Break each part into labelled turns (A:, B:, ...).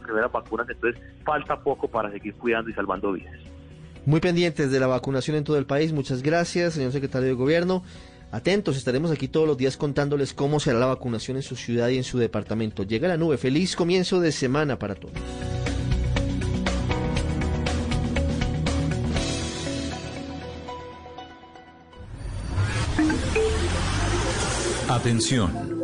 A: primeras vacunas, entonces falta poco para seguir cuidando y salvando vidas.
B: Muy pendientes de la vacunación en todo el país. Muchas gracias, señor secretario de Gobierno. Atentos, estaremos aquí todos los días contándoles cómo será la vacunación en su ciudad y en su departamento. Llega la nube. Feliz comienzo de semana para todos.
C: Atención.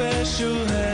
D: special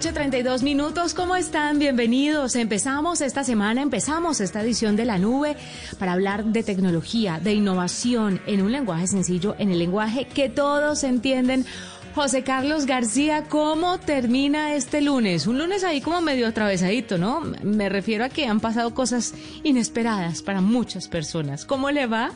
E: noche, 32 minutos. ¿Cómo están? Bienvenidos. Empezamos esta semana, empezamos esta edición de La Nube para hablar de tecnología, de innovación en un lenguaje sencillo, en el lenguaje que todos entienden. José Carlos García, ¿cómo termina este lunes? Un lunes ahí como medio atravesadito, ¿no? Me refiero a que han pasado cosas inesperadas para muchas personas. ¿Cómo le va?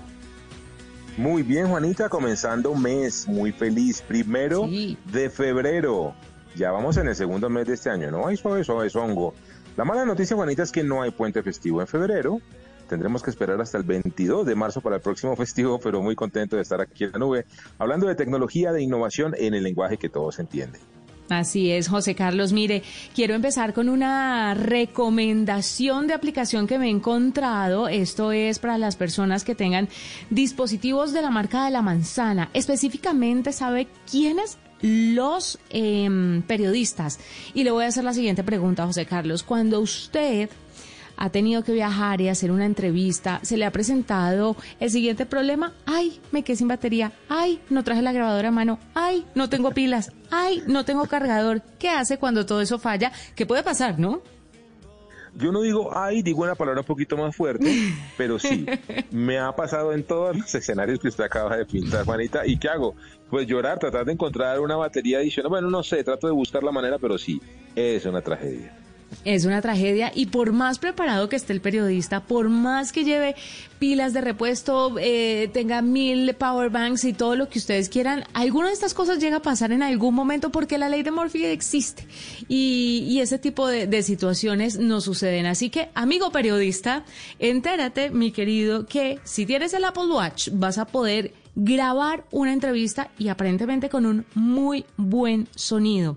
F: Muy bien, Juanita, comenzando un mes muy feliz. Primero
E: Sí.
F: de febrero. Ya vamos en el segundo mes de este año, ¿no? Ay, suave, suave, hongo. La mala noticia, Juanita, es que no hay puente festivo en febrero. Tendremos que esperar hasta el 22 de marzo para el próximo festivo, pero muy contento de estar aquí en la nube, hablando de tecnología, de innovación en el lenguaje que todos entienden.
E: Así es, José Carlos. Mire, quiero empezar con una recomendación de aplicación que me he encontrado. Esto es para las personas que tengan dispositivos de la marca de la manzana. Específicamente, ¿sabe quiénes? Los em, periodistas. Y le voy a hacer la siguiente pregunta, José Carlos. Cuando usted ha tenido que viajar y hacer una entrevista, se le ha presentado el siguiente problema, ay, me quedé sin batería, ay, no traje la grabadora a mano, ay, no tengo pilas, ay, no tengo cargador. ¿Qué hace cuando todo eso falla? ¿Qué puede pasar, no?
F: Yo no digo ay, digo una palabra un poquito más fuerte, pero sí, me ha pasado en todos los escenarios que usted acaba de pintar, Juanita. ¿Y qué hago? Pues llorar, tratar de encontrar una batería adicional. Bueno, no sé, trato de buscar la manera, pero sí, es una tragedia.
E: Es una tragedia y por más preparado que esté el periodista, por más que lleve pilas de repuesto, eh, tenga mil power banks y todo lo que ustedes quieran, alguna de estas cosas llega a pasar en algún momento porque la ley de Murphy existe y, ese tipo de, de situaciones no suceden. Así que, amigo periodista, entérate, mi querido, que si tienes el Apple Watch vas a poder grabar una entrevista y aparentemente con un muy buen sonido.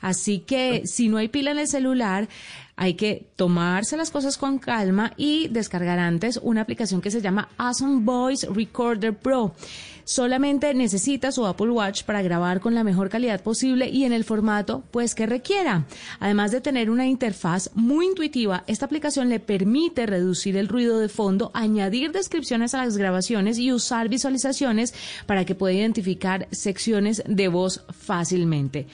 E: Así que si no hay pila en el celular, hay que tomarse las cosas con calma y descargar antes una aplicación que se llama Awesome Voice Recorder Pro. Solamente necesita su Apple Watch para grabar con la mejor calidad posible y en el formato pues que requiera. Además de tener una interfaz muy intuitiva, esta aplicación le permite reducir el ruido de fondo, añadir descripciones a las grabaciones y usar visualizaciones para que pueda identificar secciones de voz fácilmente.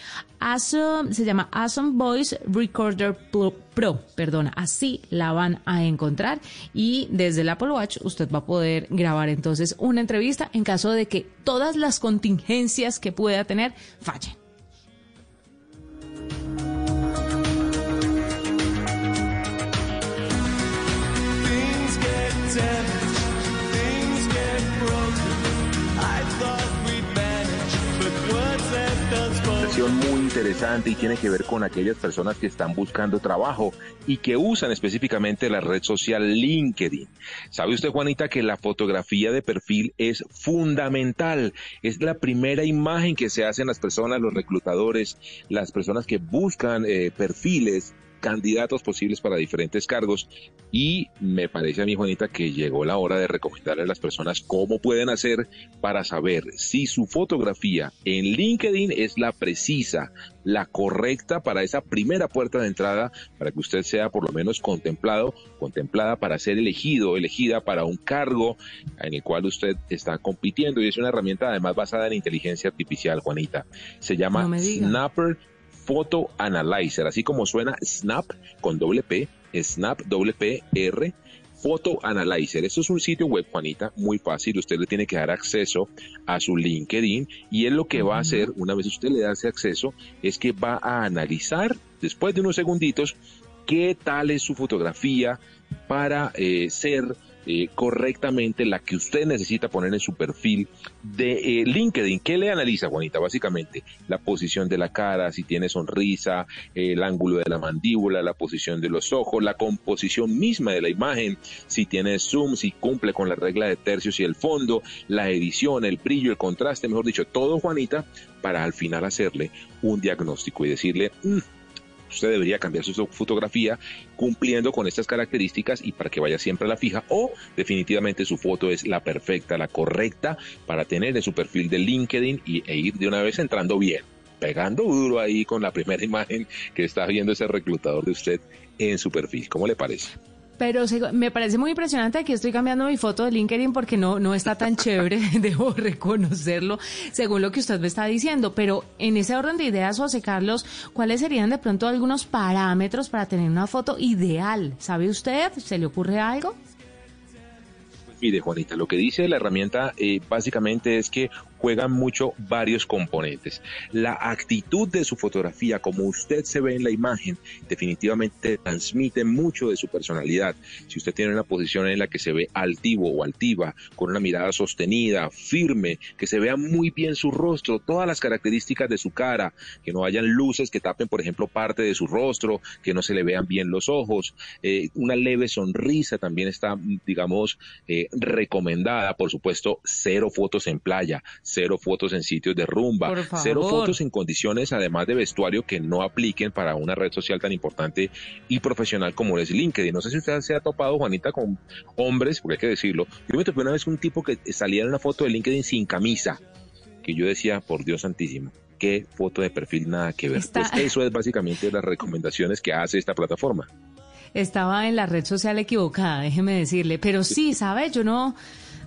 E: Se llama Awesome Voice Recorder Pro, Pro, perdona, así la van a encontrar y desde el Apple Watch usted va a poder grabar entonces una entrevista en caso de que todas las contingencias que pueda tener fallen.
F: Interesante y tiene que ver con aquellas personas que están buscando trabajo y que usan específicamente la red social LinkedIn. ¿Sabe usted, Juanita, que la fotografía de perfil es fundamental? Es la primera imagen que se hacen las personas, los reclutadores, las personas que buscan eh, perfiles candidatos posibles para diferentes cargos y me parece a mí, Juanita, que llegó la hora de recomendarle a las personas cómo pueden hacer para saber si su fotografía en LinkedIn es la precisa, la correcta para esa primera puerta de entrada, para que usted sea por lo menos contemplado, contemplada para ser elegido, elegida para un cargo en el cual usted está compitiendo y es una herramienta además basada en inteligencia artificial, Juanita. Se llama
E: No.
F: Snapper Photo Analyzer, así como suena Snap con doble P, Snap doble P R Photo Analyzer. Esto es un sitio web, Juanita, muy fácil. Usted le tiene que dar acceso a su LinkedIn y él lo que va a hacer, una vez usted le da ese acceso, es que va a analizar, después de unos segunditos, qué tal es su fotografía para eh, ser eh, correctamente la que usted necesita poner en su perfil de eh, LinkedIn. ¿Qué le analiza, Juanita? Básicamente, la posición de la cara, si tiene sonrisa, el ángulo de la mandíbula, la posición de los ojos, la composición misma de la imagen, si tiene zoom, si cumple con la regla de tercios y el fondo, la edición, el brillo, el contraste, mejor dicho, todo, Juanita, para al final hacerle un diagnóstico y decirle, "Mm, usted debería cambiar su fotografía cumpliendo con estas características y para que vaya siempre a la fija o definitivamente su foto es la perfecta, la correcta para tener en su perfil de LinkedIn y, e ir de una vez entrando bien, pegando duro ahí con la primera imagen que está viendo ese reclutador de usted en su perfil. ¿Cómo le parece?
E: Pero me parece muy impresionante. Aquí estoy cambiando mi foto de LinkedIn porque no, no está tan chévere, debo reconocerlo, según lo que usted me está diciendo. Pero en ese orden de ideas, José Carlos, ¿cuáles serían de pronto algunos parámetros para tener una foto ideal? ¿Sabe usted? ¿Se le ocurre algo?
F: Mire, Juanita, lo que dice la herramienta eh, básicamente es que juegan mucho varios componentes. La actitud de su fotografía, como usted se ve en la imagen, definitivamente transmite mucho de su personalidad. Si usted tiene una posición en la que se ve altivo o altiva, con una mirada sostenida, firme, que se vea muy bien su rostro, todas las características de su cara, que no hayan luces que tapen, por ejemplo, parte de su rostro, que no se le vean bien los ojos, eh, una leve sonrisa también está, digamos, eh, recomendada, por supuesto, cero fotos en playa, cero fotos en sitios de rumba, cero fotos en condiciones además de vestuario que no apliquen para una red social tan importante y profesional como es LinkedIn. No sé si usted se ha topado, Juanita, con hombres, porque hay que decirlo. Yo me topé una vez un tipo que salía en una foto de LinkedIn sin camisa, que yo decía, por Dios santísimo, qué foto de perfil nada que ver.
E: Está-
F: Pues eso es básicamente las recomendaciones que hace esta plataforma.
E: Estaba en la red social equivocada, déjeme decirle. Pero sí, ¿sabe? Yo no,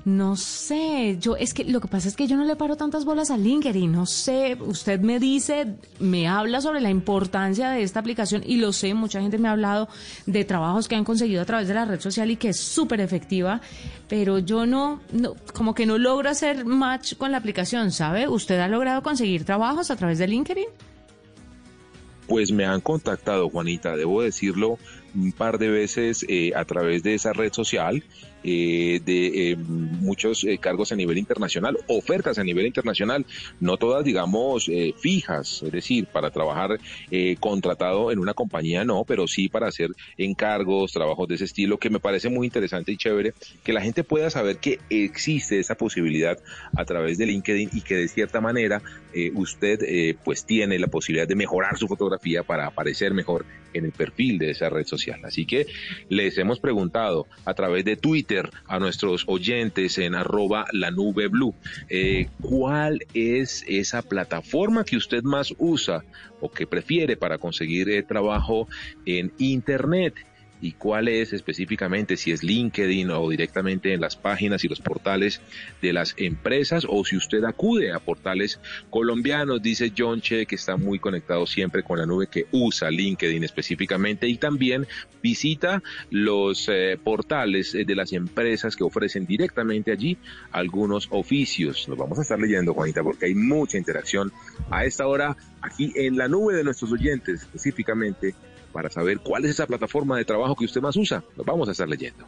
E: no sé. Yo, es que lo que pasa es que yo no le paro tantas bolas a LinkedIn. No sé. Usted me dice, me habla sobre la importancia de esta aplicación y lo sé. Mucha gente me ha hablado de trabajos que han conseguido a través de la red social y que es súper efectiva. Pero yo no, no, como que no logro hacer match con la aplicación, ¿sabe? ¿Usted ha logrado conseguir trabajos a través de LinkedIn?
F: Pues me han contactado, Juanita, debo decirlo, un par de veces eh, a través de esa red social, eh, de eh, muchos eh, cargos a nivel internacional, ofertas a nivel internacional, no todas, digamos, eh, fijas, es decir, para trabajar contratado en una compañía, no, pero sí para hacer encargos, trabajos de ese estilo, que me parece muy interesante y chévere, que la gente pueda saber que existe esa posibilidad a través de LinkedIn y que de cierta manera usted pues tiene la posibilidad de mejorar su fotografía para aparecer mejor en el perfil de esa red social. Así que les hemos preguntado a través de Twitter a nuestros oyentes en arroba la nube blue, eh, ¿cuál es esa plataforma que usted más usa o que prefiere para conseguir eh, trabajo en Internet? Y cuál es específicamente, si es LinkedIn o directamente en las páginas y los portales de las empresas o si usted acude a portales colombianos, dice John Che, que está muy conectado siempre con la nube, que usa LinkedIn específicamente y también visita los eh, portales eh, de las empresas que ofrecen directamente allí algunos oficios. Los vamos a estar leyendo, Juanita, porque hay mucha interacción a esta hora aquí en la nube de nuestros oyentes específicamente para saber cuál es esa plataforma de trabajo que usted más usa. Lo vamos a estar leyendo.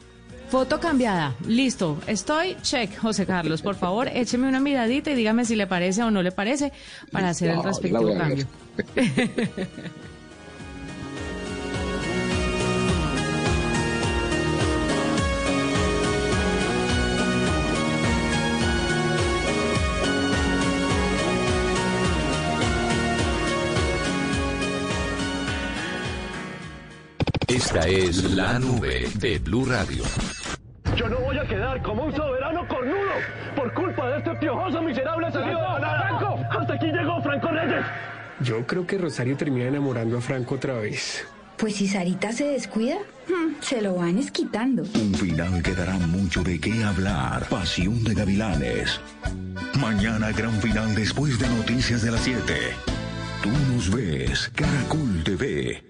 E: Foto cambiada. Listo. Estoy. Check, José Carlos. Por favor, écheme una miradita y dígame si le parece o no le parece para hacer el
G: No, la
E: respectivo cambio.
C: Esta es la nube de Blue Radio.
H: Yo no voy a quedar como un soberano cornudo por culpa de este piojoso miserable salido de Franco. Hasta aquí llegó Franco Reyes.
I: Yo creo que Rosario termina enamorando a Franco otra vez.
J: Pues si Sarita se descuida, hmm, se lo van esquitando.
K: Un final que dará mucho de qué hablar. Pasión de Gavilanes. Mañana gran final después de Noticias de las 7. Tú nos ves, Caracol TV.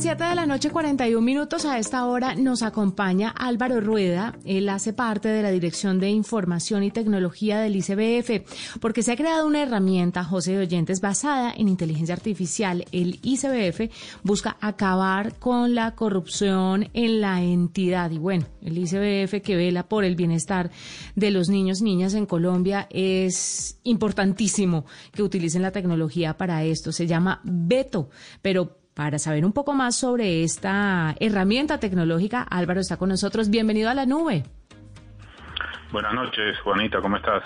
E: Las 7 de la noche, 41 minutos. A esta hora nos acompaña Álvaro Rueda. Él hace parte de la Dirección de Información y Tecnología del ICBF, porque se ha creado una herramienta, José de Oyentes, basada en inteligencia artificial. El ICBF busca acabar con la corrupción en la entidad. Y bueno, el ICBF que vela por el bienestar de los niños y niñas en Colombia es importantísimo que utilicen la tecnología para esto. Se llama Beto, pero para saber un poco más sobre esta herramienta tecnológica, Álvaro está con nosotros. Bienvenido a la nube.
L: Buenas noches, Juanita, ¿cómo estás?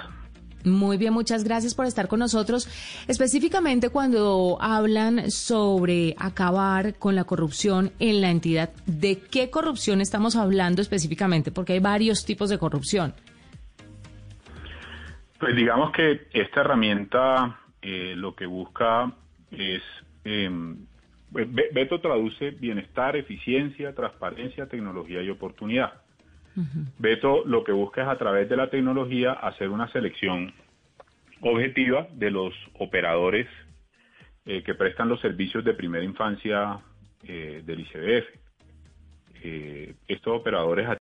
E: Muy bien, muchas gracias por estar con nosotros. Específicamente cuando hablan sobre acabar con la corrupción en la entidad, ¿de qué corrupción estamos hablando específicamente? Porque hay varios tipos de corrupción.
L: Pues digamos que esta herramienta eh, lo que busca es, eh, Be- Beto traduce bienestar, eficiencia, transparencia, tecnología y oportunidad. Beto lo que busca es a través de la tecnología hacer una selección objetiva de los operadores eh, que prestan los servicios de primera infancia eh, del ICBF. Eh, estos operadores